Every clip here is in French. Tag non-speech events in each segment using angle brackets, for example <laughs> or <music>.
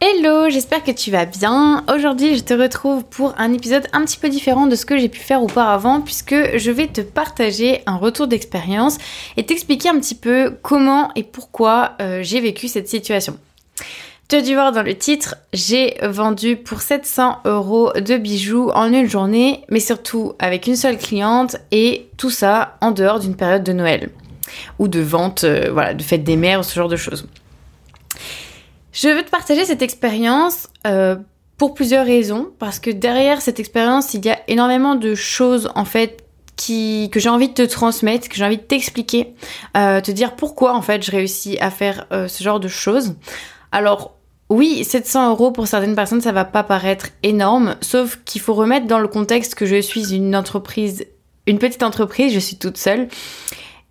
Hello, j'espère que tu vas bien. Aujourd'hui, je te retrouve pour un épisode un petit peu différent de ce que j'ai pu faire auparavant puisque je vais te partager un retour d'expérience et t'expliquer un petit peu comment et pourquoi euh, j'ai vécu cette situation. Tu as dû voir dans le titre, j'ai vendu pour 700 euros de bijoux en une journée, mais surtout avec une seule cliente et tout ça en dehors d'une période de Noël ou de vente, euh, voilà, de fête des mères ou ce genre de choses. Je veux te partager cette expérience euh, pour plusieurs raisons, parce que derrière cette expérience, il y a énormément de choses en fait que j'ai envie de te transmettre, que j'ai envie de t'expliquer, euh, te dire pourquoi en fait je réussis à faire euh, ce genre de choses. Alors oui, 700 euros pour certaines personnes, ça va pas paraître énorme, sauf qu'il faut remettre dans le contexte que je suis une entreprise, une petite entreprise, je suis toute seule.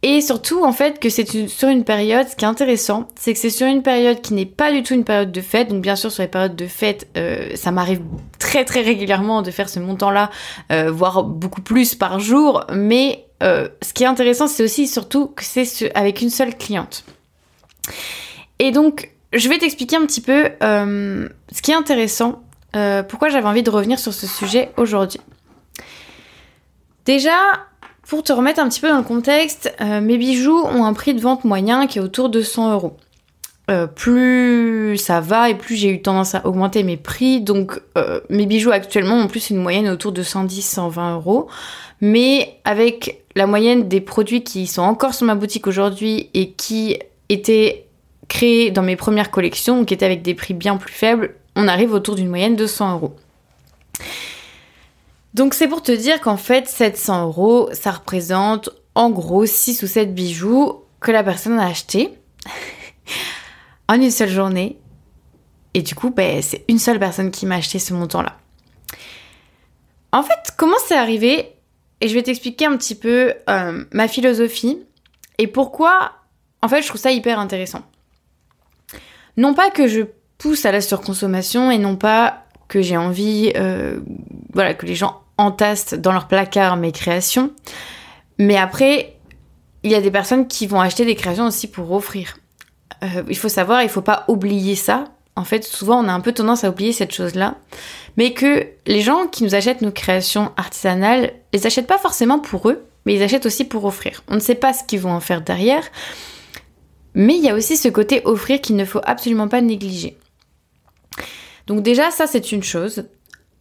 Et surtout, en fait, que c'est sur une période, ce qui est intéressant, c'est que c'est sur une période qui n'est pas du tout une période de fête. Donc bien sûr, sur les périodes de fête, euh, ça m'arrive très très régulièrement de faire ce montant-là, euh, voire beaucoup plus par jour. Mais euh, ce qui est intéressant, c'est aussi surtout que c'est avec une seule cliente. Et donc, je vais t'expliquer un petit peu ce qui est intéressant, pourquoi j'avais envie de revenir sur ce sujet aujourd'hui. Déjà, pour te remettre un petit peu dans le contexte, euh, mes bijoux ont un prix de vente moyen qui est autour de 100 euros. Euh, plus ça va et plus j'ai eu tendance à augmenter mes prix. Donc euh, mes bijoux actuellement ont plus une moyenne autour de 110-120 euros. Mais avec la moyenne des produits qui sont encore sur ma boutique aujourd'hui et qui étaient créés dans mes premières collections, qui étaient avec des prix bien plus faibles, on arrive autour d'une moyenne de 100 euros. Donc c'est pour te dire qu'en fait 700 euros, ça représente en gros 6 ou 7 bijoux que la personne a acheté <laughs> en une seule journée. Et du coup, ben, c'est une seule personne qui m'a acheté ce montant-là. En fait, comment c'est arrivé? Et je vais t'expliquer un petit peu euh, ma philosophie et pourquoi, en fait, je trouve ça hyper intéressant. Non pas que je pousse à la surconsommation et non pas que j'ai envie, euh, voilà, que les gens entassent dans leur placard mes créations. Mais après, il y a des personnes qui vont acheter des créations aussi pour offrir. Euh, il faut savoir, il faut pas oublier ça. En fait, souvent, on a un peu tendance à oublier cette chose-là. Mais que les gens qui nous achètent nos créations artisanales, les achètent pas forcément pour eux, mais ils achètent aussi pour offrir. On ne sait pas ce qu'ils vont en faire derrière. Mais il y a aussi ce côté offrir qu'il ne faut absolument pas négliger. Donc déjà, ça, c'est une chose.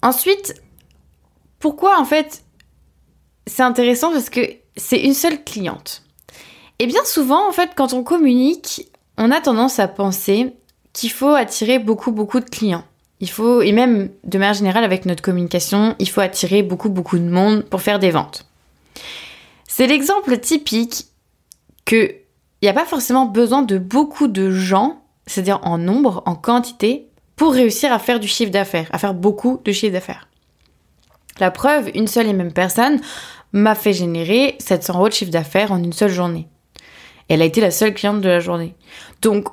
Ensuite, pourquoi en fait c'est intéressant parce que c'est une seule cliente. Et bien souvent en fait quand on communique, on a tendance à penser qu'il faut attirer beaucoup beaucoup de clients. Il faut et même de manière générale avec notre communication, il faut attirer beaucoup beaucoup de monde pour faire des ventes. C'est l'exemple typique que il n'y a pas forcément besoin de beaucoup de gens, c'est-à-dire en nombre, en quantité, pour réussir à faire du chiffre d'affaires, à faire beaucoup de chiffre d'affaires. La preuve, une seule et même personne m'a fait générer 700 euros de chiffre d'affaires en une seule journée. elle a été la seule cliente de la journée. Donc,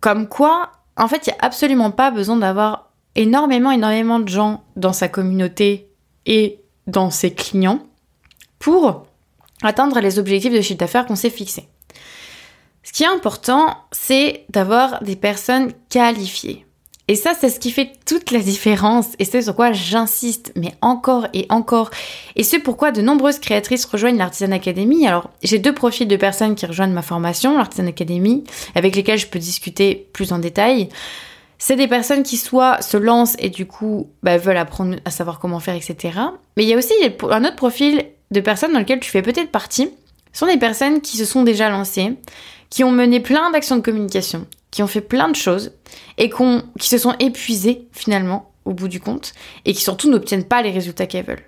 comme quoi, en fait, il n'y a absolument pas besoin d'avoir énormément, énormément de gens dans sa communauté et dans ses clients pour atteindre les objectifs de chiffre d'affaires qu'on s'est fixés. Ce qui est important, c'est d'avoir des personnes qualifiées. Et ça, c'est ce qui fait toute la différence et c'est sur quoi j'insiste, mais encore et encore. Et c'est pourquoi de nombreuses créatrices rejoignent l'Artisan Academy. Alors, j'ai deux profils de personnes qui rejoignent ma formation, l'Artisan Academy, avec lesquelles je peux discuter plus en détail. C'est des personnes qui soit se lancent et du coup bah, veulent apprendre à savoir comment faire, etc. Mais il y a aussi un autre profil de personnes dans lequel tu fais peut-être partie. Ce sont des personnes qui se sont déjà lancées, qui ont mené plein d'actions de communication, ont fait plein de choses et qui se sont épuisées finalement au bout du compte et qui surtout n'obtiennent pas les résultats qu'elles veulent.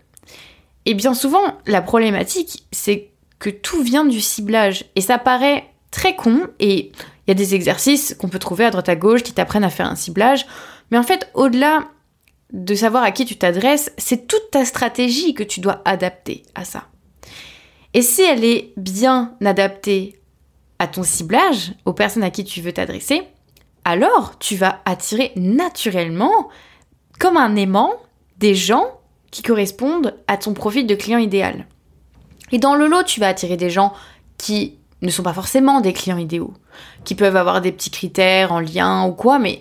Et bien souvent, la problématique, c'est que tout vient du ciblage et ça paraît très con et il y a des exercices qu'on peut trouver à droite à gauche qui t'apprennent à faire un ciblage, mais en fait, au-delà de savoir à qui tu t'adresses, c'est toute ta stratégie que tu dois adapter à ça. Et si elle est bien adaptée à ton ciblage, aux personnes à qui tu veux t'adresser, alors tu vas attirer naturellement, comme un aimant, des gens qui correspondent à ton profil de client idéal. Et dans le lot, tu vas attirer des gens qui ne sont pas forcément des clients idéaux, qui peuvent avoir des petits critères en lien ou quoi, mais,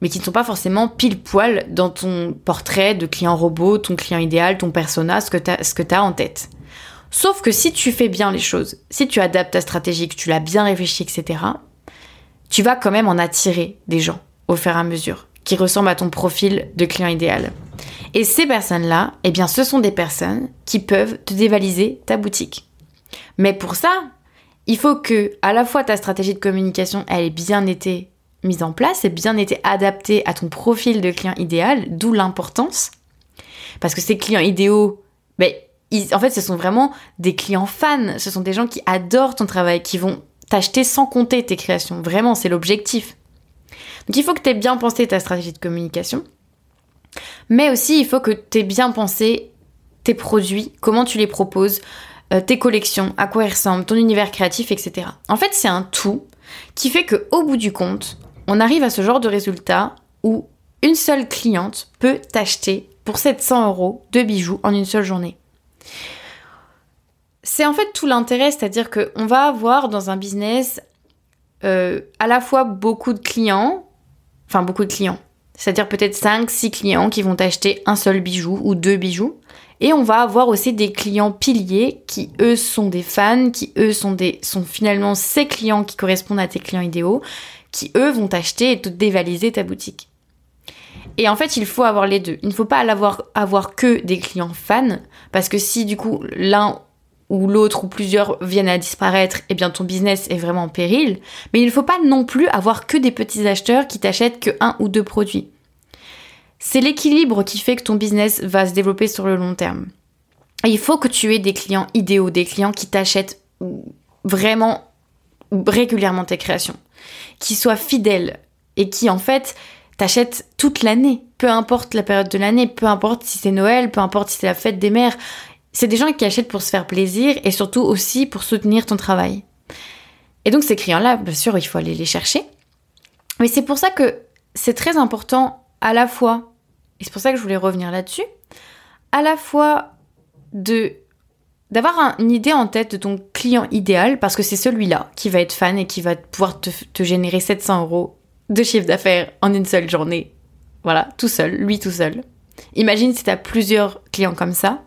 mais qui ne sont pas forcément pile poil dans ton portrait de client robot, ton client idéal, ton persona, ce que tu as en tête. Sauf que si tu fais bien les choses, si tu adaptes ta stratégie, que tu l'as bien réfléchi, etc., tu vas quand même en attirer des gens au fur et à mesure qui ressemblent à ton profil de client idéal. Et ces personnes-là, eh bien, ce sont des personnes qui peuvent te dévaliser ta boutique. Mais pour ça, il faut que à la fois ta stratégie de communication ait bien été mise en place et bien été adaptée à ton profil de client idéal, d'où l'importance. Parce que ces clients idéaux, ben, en fait, ce sont vraiment des clients fans. Ce sont des gens qui adorent ton travail, qui vont t'acheter sans compter tes créations. Vraiment, c'est l'objectif. Donc il faut que tu aies bien pensé ta stratégie de communication. Mais aussi, il faut que tu aies bien pensé tes produits, comment tu les proposes, euh, tes collections, à quoi ils ressemblent, ton univers créatif, etc. En fait, c'est un tout qui fait que au bout du compte, on arrive à ce genre de résultat où une seule cliente peut t'acheter pour 700 euros de bijoux en une seule journée. C'est en fait tout l'intérêt, c'est-à-dire qu'on va avoir dans un business euh, à la fois beaucoup de clients, enfin beaucoup de clients, c'est-à-dire peut-être 5, 6 clients qui vont acheter un seul bijou ou deux bijoux. Et on va avoir aussi des clients piliers qui eux sont des fans, qui eux sont des sont finalement ces clients qui correspondent à tes clients idéaux, qui eux vont t'acheter et te dévaliser ta boutique. Et en fait, il faut avoir les deux. Il ne faut pas avoir, que des clients fans, parce que si du coup l'un ou l'autre ou plusieurs viennent à disparaître, eh bien ton business est vraiment en péril. Mais il ne faut pas non plus avoir que des petits acheteurs qui t'achètent que un ou deux produits. C'est l'équilibre qui fait que ton business va se développer sur le long terme. il faut que tu aies des clients idéaux, des clients qui t'achètent vraiment régulièrement tes créations, qui soient fidèles et qui en fait t'achètent toute l'année, peu importe la période de l'année, peu importe si c'est Noël, peu importe si c'est la fête des mères. C'est des gens qui achètent pour se faire plaisir et surtout aussi pour soutenir ton travail. Et donc ces clients-là, bien sûr, il faut aller les chercher. Mais c'est pour ça que c'est très important à la fois, et c'est pour ça que je voulais revenir là-dessus, à la fois de d'avoir une idée en tête de ton client idéal, parce que c'est celui-là qui va être fan et qui va pouvoir te, te générer 700 euros de chiffre d'affaires en une seule journée. Voilà, tout seul, lui tout seul. Imagine si tu as plusieurs clients comme ça,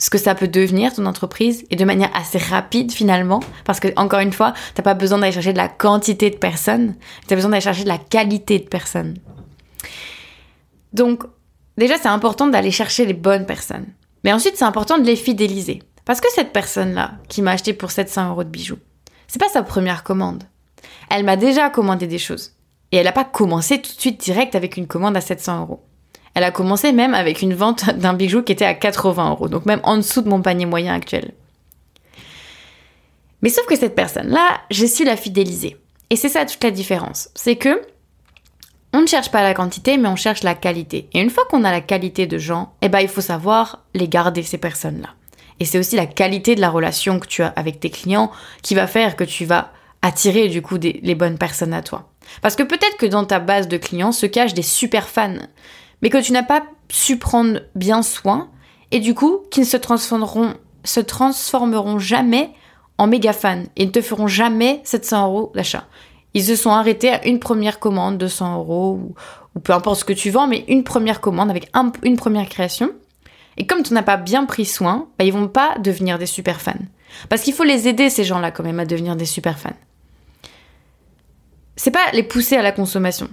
ce que ça peut devenir ton entreprise et de manière assez rapide finalement parce que encore une fois t'as pas besoin d'aller chercher de la quantité de personnes tu as besoin d'aller chercher de la qualité de personnes. Donc déjà c'est important d'aller chercher les bonnes personnes. Mais ensuite c'est important de les fidéliser. Parce que cette personne là qui m'a acheté pour 700 euros de bijoux c'est pas sa première commande. Elle m'a déjà commandé des choses et elle n'a pas commencé tout de suite direct avec une commande à 700 euros elle a commencé même avec une vente <laughs> d'un bijou qui était à 80 euros, donc même en dessous de mon panier moyen actuel. Mais sauf que cette personne-là, j'ai su la fidéliser. Et c'est ça toute la différence. C'est que on ne cherche pas la quantité, mais on cherche la qualité. Et une fois qu'on a la qualité de gens, eh ben, il faut savoir les garder, ces personnes-là. Et c'est aussi la qualité de la relation que tu as avec tes clients qui va faire que tu vas attirer du coup les bonnes personnes à toi. Parce que peut-être que dans ta base de clients se cachent des super fans mais que tu n'as pas su prendre bien soin, et du coup, qui ne se transformeront, se transformeront jamais en méga fans et ne te feront jamais 700 euros d'achat. Ils se sont arrêtés à une première commande, 200 euros, ou, peu importe ce que tu vends, mais une première commande avec une première création. Et comme tu n'as pas bien pris soin, bah, ils vont pas devenir des super fans. Parce qu'il faut les aider, ces gens-là, quand même, à devenir des super fans. C'est pas les pousser à la consommation.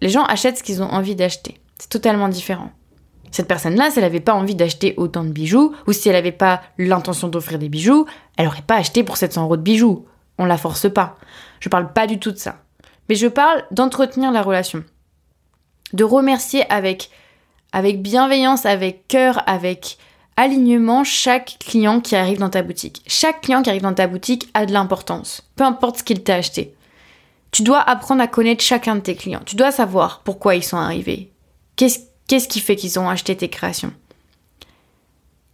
Les gens achètent ce qu'ils ont envie d'acheter. C'est totalement différent. Cette personne-là, si elle n'avait pas envie d'acheter autant de bijoux, ou si elle n'avait pas l'intention d'offrir des bijoux, elle n'aurait pas acheté pour 700 euros de bijoux. On la force pas. Je parle pas du tout de ça. Mais je parle d'entretenir la relation. De remercier avec, avec bienveillance, avec cœur, avec alignement chaque client qui arrive dans ta boutique. Chaque client qui arrive dans ta boutique a de l'importance. Peu importe ce qu'il t'a acheté. Tu dois apprendre à connaître chacun de tes clients. Tu dois savoir pourquoi ils sont arrivés, Qu'est-ce qui fait qu'ils ont acheté tes créations?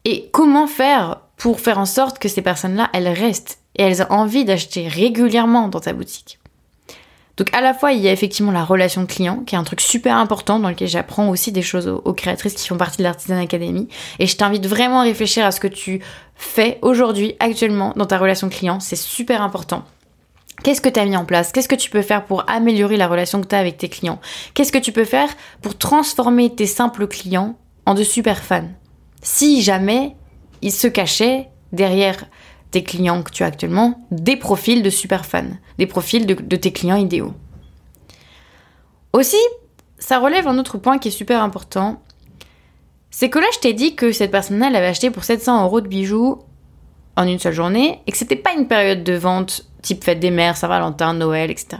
Et comment faire pour faire en sorte que ces personnes-là, elles restent et elles ont envie d'acheter régulièrement dans ta boutique? Donc à la fois, il y a effectivement la relation client, qui est un truc super important dans lequel j'apprends aussi des choses aux, créatrices qui font partie de l'Artisan Academy. Et je t'invite vraiment à réfléchir à ce que tu fais aujourd'hui, actuellement, dans ta relation client. C'est super important. Qu'est-ce que tu as mis en place? Qu'est-ce que tu peux faire pour améliorer la relation que tu as avec tes clients? Qu'est-ce que tu peux faire pour transformer tes simples clients en de super fans? Si jamais ils se cachaient derrière tes clients que tu as actuellement des profils de super fans, des profils de, tes clients idéaux. Aussi, ça relève un autre point qui est super important. C'est que là, je t'ai dit que cette personne-là, avait acheté pour 700 euros de bijoux en une seule journée et que c'était pas une période de vente type fête des mères, Saint-Valentin, Noël, etc.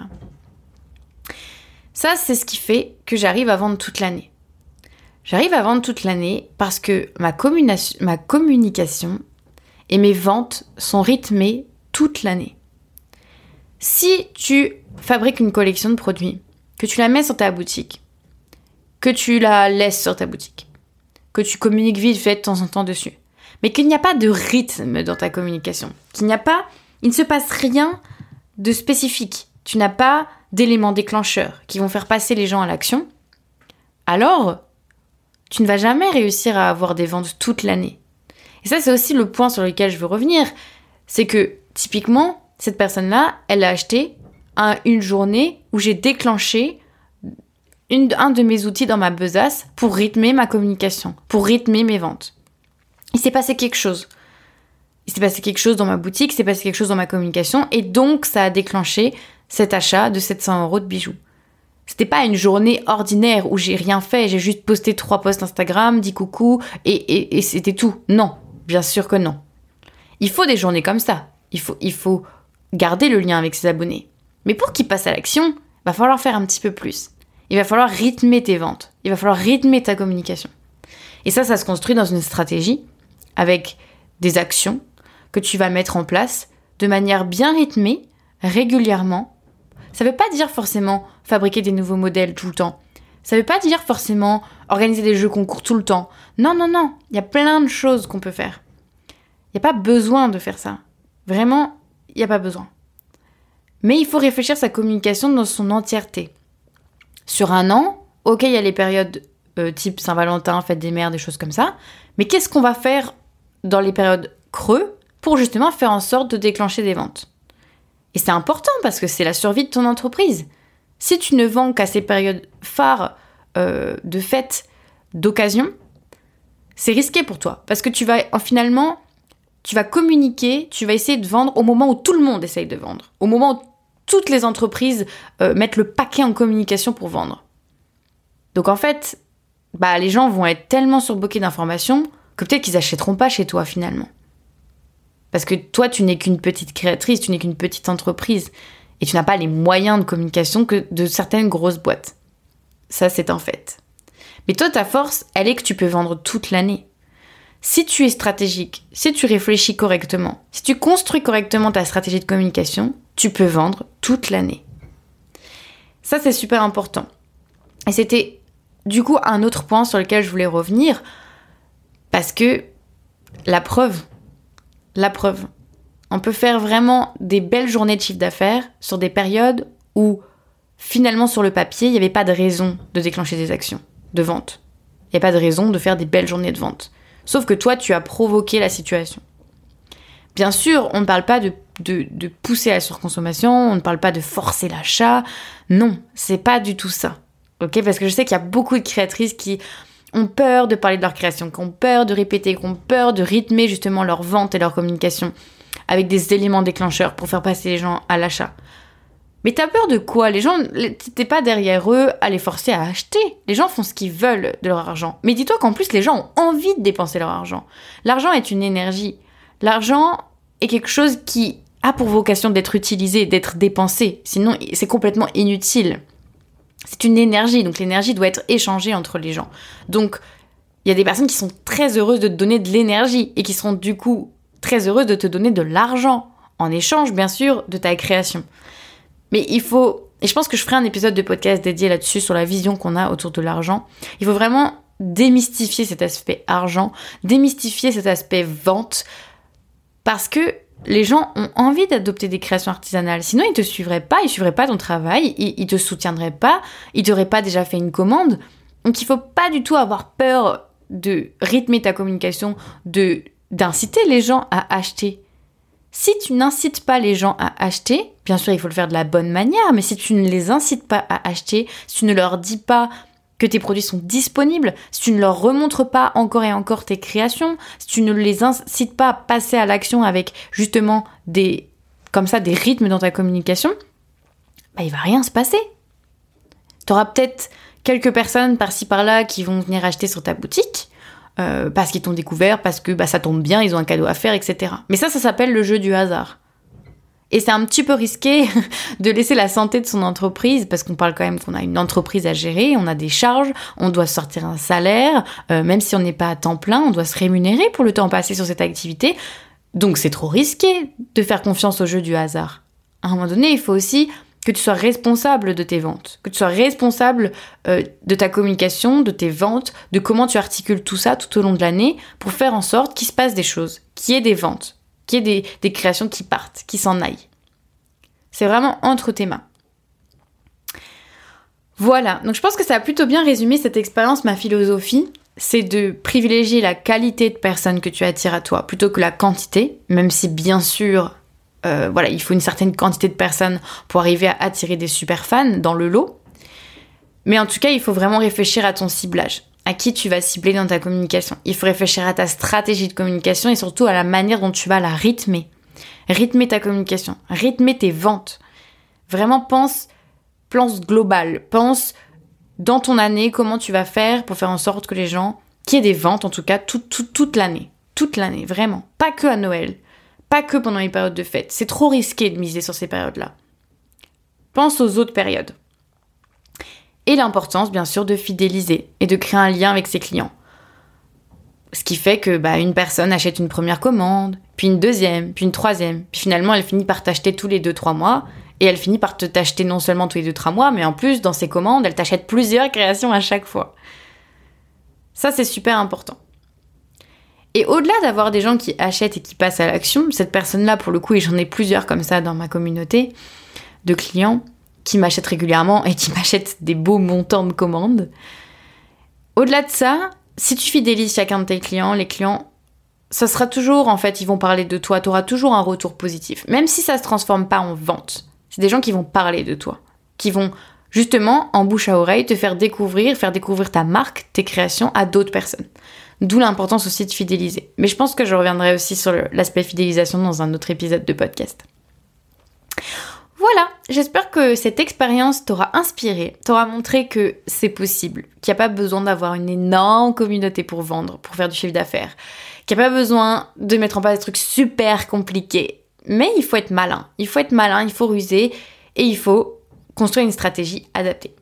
Ça, c'est ce qui fait que j'arrive à vendre toute l'année. J'arrive à vendre toute l'année parce que ma, ma communication et mes ventes sont rythmées toute l'année. Si tu fabriques une collection de produits, que tu la mets sur ta boutique, que tu la laisses sur ta boutique, que tu communiques vite fait de temps en temps dessus, mais qu'il n'y a pas de rythme dans ta communication, qu'il n'y a pas, il ne se passe rien de spécifique, tu n'as pas d'éléments déclencheurs qui vont faire passer les gens à l'action, alors tu ne vas jamais réussir à avoir des ventes toute l'année. Et ça, c'est aussi le point sur lequel je veux revenir, c'est que typiquement, cette personne-là, elle a acheté une journée où j'ai déclenché un de mes outils dans ma besace pour rythmer ma communication, pour rythmer mes ventes. Il s'est passé quelque chose. Il s'est passé quelque chose dans ma boutique, il s'est passé quelque chose dans ma communication, et donc ça a déclenché cet achat de 700 euros de bijoux. C'était pas une journée ordinaire où j'ai rien fait, j'ai juste posté trois posts Instagram, dit coucou, et, et c'était tout. Non, bien sûr que non. Il faut des journées comme ça. Il faut, il faut garder le lien avec ses abonnés. Mais pour qu'ils passent à l'action, va falloir faire un petit peu plus. Il va falloir rythmer tes ventes. Il va falloir rythmer ta communication. Et ça, ça se construit dans une stratégie avec des actions que tu vas mettre en place de manière bien rythmée, régulièrement. Ça ne veut pas dire forcément fabriquer des nouveaux modèles tout le temps. Ça ne veut pas dire forcément organiser des jeux concours tout le temps. Non, non, non. Il y a plein de choses qu'on peut faire. Il n'y a pas besoin de faire ça. Vraiment, il n'y a pas besoin. Mais il faut réfléchir sa communication dans son entièreté. Sur un an, ok, il y a les périodes euh, type Saint-Valentin, fête des mères, des choses comme ça. Mais qu'est-ce qu'on va faire dans les périodes creux pour justement faire en sorte de déclencher des ventes Et c'est important parce que c'est la survie de ton entreprise. Si tu ne vends qu'à ces périodes phares euh, de fête, d'occasion, c'est risqué pour toi parce que tu vas finalement tu vas communiquer, tu vas essayer de vendre au moment où tout le monde essaye de vendre, au moment où toutes les entreprises euh, mettent le paquet en communication pour vendre. Donc en fait, bah, les gens vont être tellement surboqués d'informations que peut-être qu'ils achèteront pas chez toi finalement. Parce que toi, tu n'es qu'une petite créatrice, tu n'es qu'une petite entreprise, et tu n'as pas les moyens de communication que de certaines grosses boîtes. Ça, c'est un fait. Mais toi, ta force, elle est que tu peux vendre toute l'année. Si tu es stratégique, si tu réfléchis correctement, si tu construis correctement ta stratégie de communication, tu peux vendre toute l'année. Ça, c'est super important. Et c'était du coup un autre point sur lequel je voulais revenir, parce que la preuve, la preuve, on peut faire vraiment des belles journées de chiffre d'affaires sur des périodes où finalement sur le papier, il n'y avait pas de raison de déclencher des actions de vente. Il n'y a pas de raison de faire des belles journées de vente. Sauf que toi, tu as provoqué la situation. Bien sûr, on ne parle pas de, pousser à la surconsommation, on ne parle pas de forcer l'achat. Non, c'est pas du tout ça. Ok Parce que je sais qu'il y a beaucoup de créatrices qui ont peur de parler de leur création, qui ont peur de répéter, qui ont peur de rythmer justement leur vente et leur communication avec des éléments déclencheurs pour faire passer les gens à l'achat. Mais t'as peur de quoi? Les gens, t'es pas derrière eux à les forcer à acheter. Les gens font ce qu'ils veulent de leur argent. Mais dis-toi qu'en plus, les gens ont envie de dépenser leur argent. L'argent est une énergie. L'argent est quelque chose qui a pour vocation d'être utilisé, d'être dépensé. Sinon, c'est complètement inutile. C'est une énergie, donc l'énergie doit être échangée entre les gens. Donc, il y a des personnes qui sont très heureuses de te donner de l'énergie et qui seront du coup très heureuses de te donner de l'argent en échange, bien sûr, de ta création. Mais il faut, et je pense que je ferai un épisode de podcast dédié là-dessus sur la vision qu'on a autour de l'argent. Il faut vraiment démystifier cet aspect argent, démystifier cet aspect vente, parce que les gens ont envie d'adopter des créations artisanales. Sinon, ils te suivraient pas, ils suivraient pas ton travail, ils, ils te soutiendraient pas, ils t'auraient pas déjà fait une commande. Donc, il faut pas du tout avoir peur de rythmer ta communication, de d'inciter les gens à acheter Si tu n'incites pas les gens à acheter, bien sûr il faut le faire de la bonne manière, mais si tu ne les incites pas à acheter, si tu ne leur dis pas que tes produits sont disponibles, si tu ne leur remontres pas encore et encore tes créations, si tu ne les incites pas à passer à l'action avec justement des comme ça des rythmes dans ta communication, bah il va rien se passer. Tu auras peut-être quelques personnes par-ci par-là qui vont venir acheter sur ta boutique, euh, parce qu'ils t'ont découvert, parce que bah, ça tombe bien, ils ont un cadeau à faire, etc. Mais ça, ça s'appelle le jeu du hasard. Et c'est un petit peu risqué <laughs> de laisser la santé de son entreprise, parce qu'on parle quand même qu'on a une entreprise à gérer, on a des charges, on doit sortir un salaire, euh, même si on n'est pas à temps plein, on doit se rémunérer pour le temps passé sur cette activité. Donc c'est trop risqué de faire confiance au jeu du hasard. À un moment donné, il faut aussi que tu sois responsable de tes ventes, que tu sois responsable euh, de ta communication, de tes ventes, de comment tu articules tout ça tout au long de l'année pour faire en sorte qu'il se passe des choses, qu'il y ait des ventes, qu'il y ait des, créations qui partent, qui s'en aillent. C'est vraiment entre tes mains. Voilà, donc je pense que ça a plutôt bien résumé cette expérience, ma philosophie, c'est de privilégier la qualité de personnes que tu attires à toi plutôt que la quantité, même si bien sûr euh, voilà, il faut une certaine quantité de personnes pour arriver à attirer des super fans dans le lot. Mais en tout cas, il faut vraiment réfléchir à ton ciblage, à qui tu vas cibler dans ta communication. Il faut réfléchir à ta stratégie de communication et surtout à la manière dont tu vas la rythmer. Rythmer ta communication, rythmer tes ventes. Vraiment pense, pense global, pense dans ton année comment tu vas faire pour faire en sorte que les gens, qu'il y ait des ventes en tout cas toute l'année. Toute l'année, vraiment. Pas que à Noël. Pas que pendant les périodes de fête. C'est trop risqué de miser sur ces périodes-là. Pense aux autres périodes. Et l'importance, bien sûr, de fidéliser et de créer un lien avec ses clients. Ce qui fait que bah, une personne achète une première commande, puis une deuxième, puis une troisième, puis finalement elle finit par t'acheter tous les deux trois mois, et elle finit par te t'acheter non seulement tous les deux trois mois, mais en plus dans ses commandes, elle t'achète plusieurs créations à chaque fois. Ça c'est super important. Et au-delà d'avoir des gens qui achètent et qui passent à l'action, cette personne-là, pour le coup, et j'en ai plusieurs comme ça dans ma communauté de clients qui m'achètent régulièrement et qui <laughs> m'achètent des beaux montants de commandes. Au-delà de ça, si tu fidélises chacun de tes clients, les clients, ça sera toujours, en fait, ils vont parler de toi, tu auras toujours un retour positif, même si ça se transforme pas en vente. C'est des gens qui vont parler de toi, qui vont justement, en bouche à oreille, te faire découvrir, faire découvrir ta marque, tes créations à d'autres personnes. D'où l'importance aussi de fidéliser. Mais je pense que je reviendrai aussi sur l'aspect fidélisation dans un autre épisode de podcast. Voilà, j'espère que cette expérience t'aura inspiré, t'aura montré que c'est possible, qu'il n'y a pas besoin d'avoir une énorme communauté pour vendre, pour faire du chiffre d'affaires, qu'il n'y a pas besoin de mettre en place des trucs super compliqués. Mais il faut être malin, il faut être malin, il faut ruser et il faut construire une stratégie adaptée.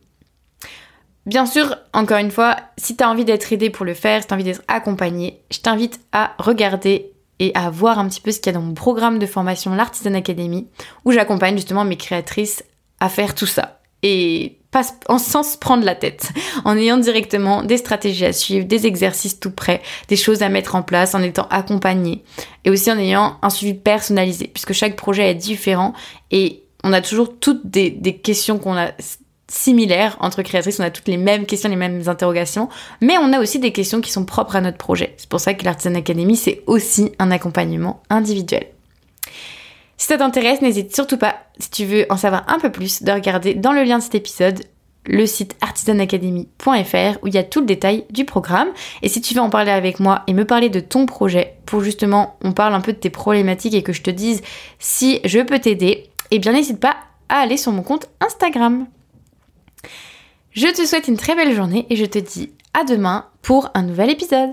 Bien sûr, encore une fois, si tu as envie d'être aidé pour le faire, si tu as envie d'être accompagné, je t'invite à regarder et à voir un petit peu ce qu'il y a dans mon programme de formation l'Artisan Academy, où j'accompagne justement mes créatrices à faire tout ça. Et pas sans se prendre la tête, <laughs> en ayant directement des stratégies à suivre, des exercices tout prêts, des choses à mettre en place, en étant accompagné, et aussi en ayant un suivi personnalisé, puisque chaque projet est différent et on a toujours toutes des questions qu'on a similaires entre créatrices, on a toutes les mêmes questions, les mêmes interrogations, mais on a aussi des questions qui sont propres à notre projet. C'est pour ça que l'Artisan Academy, c'est aussi un accompagnement individuel. Si ça t'intéresse, n'hésite surtout pas, si tu veux en savoir un peu plus, de regarder dans le lien de cet épisode le site artisanacademy.fr où il y a tout le détail du programme. Et si tu veux en parler avec moi et me parler de ton projet, pour justement on parle un peu de tes problématiques et que je te dise si je peux t'aider, eh bien n'hésite pas à aller sur mon compte Instagram. Je te souhaite une très belle journée et je te dis à demain pour un nouvel épisode.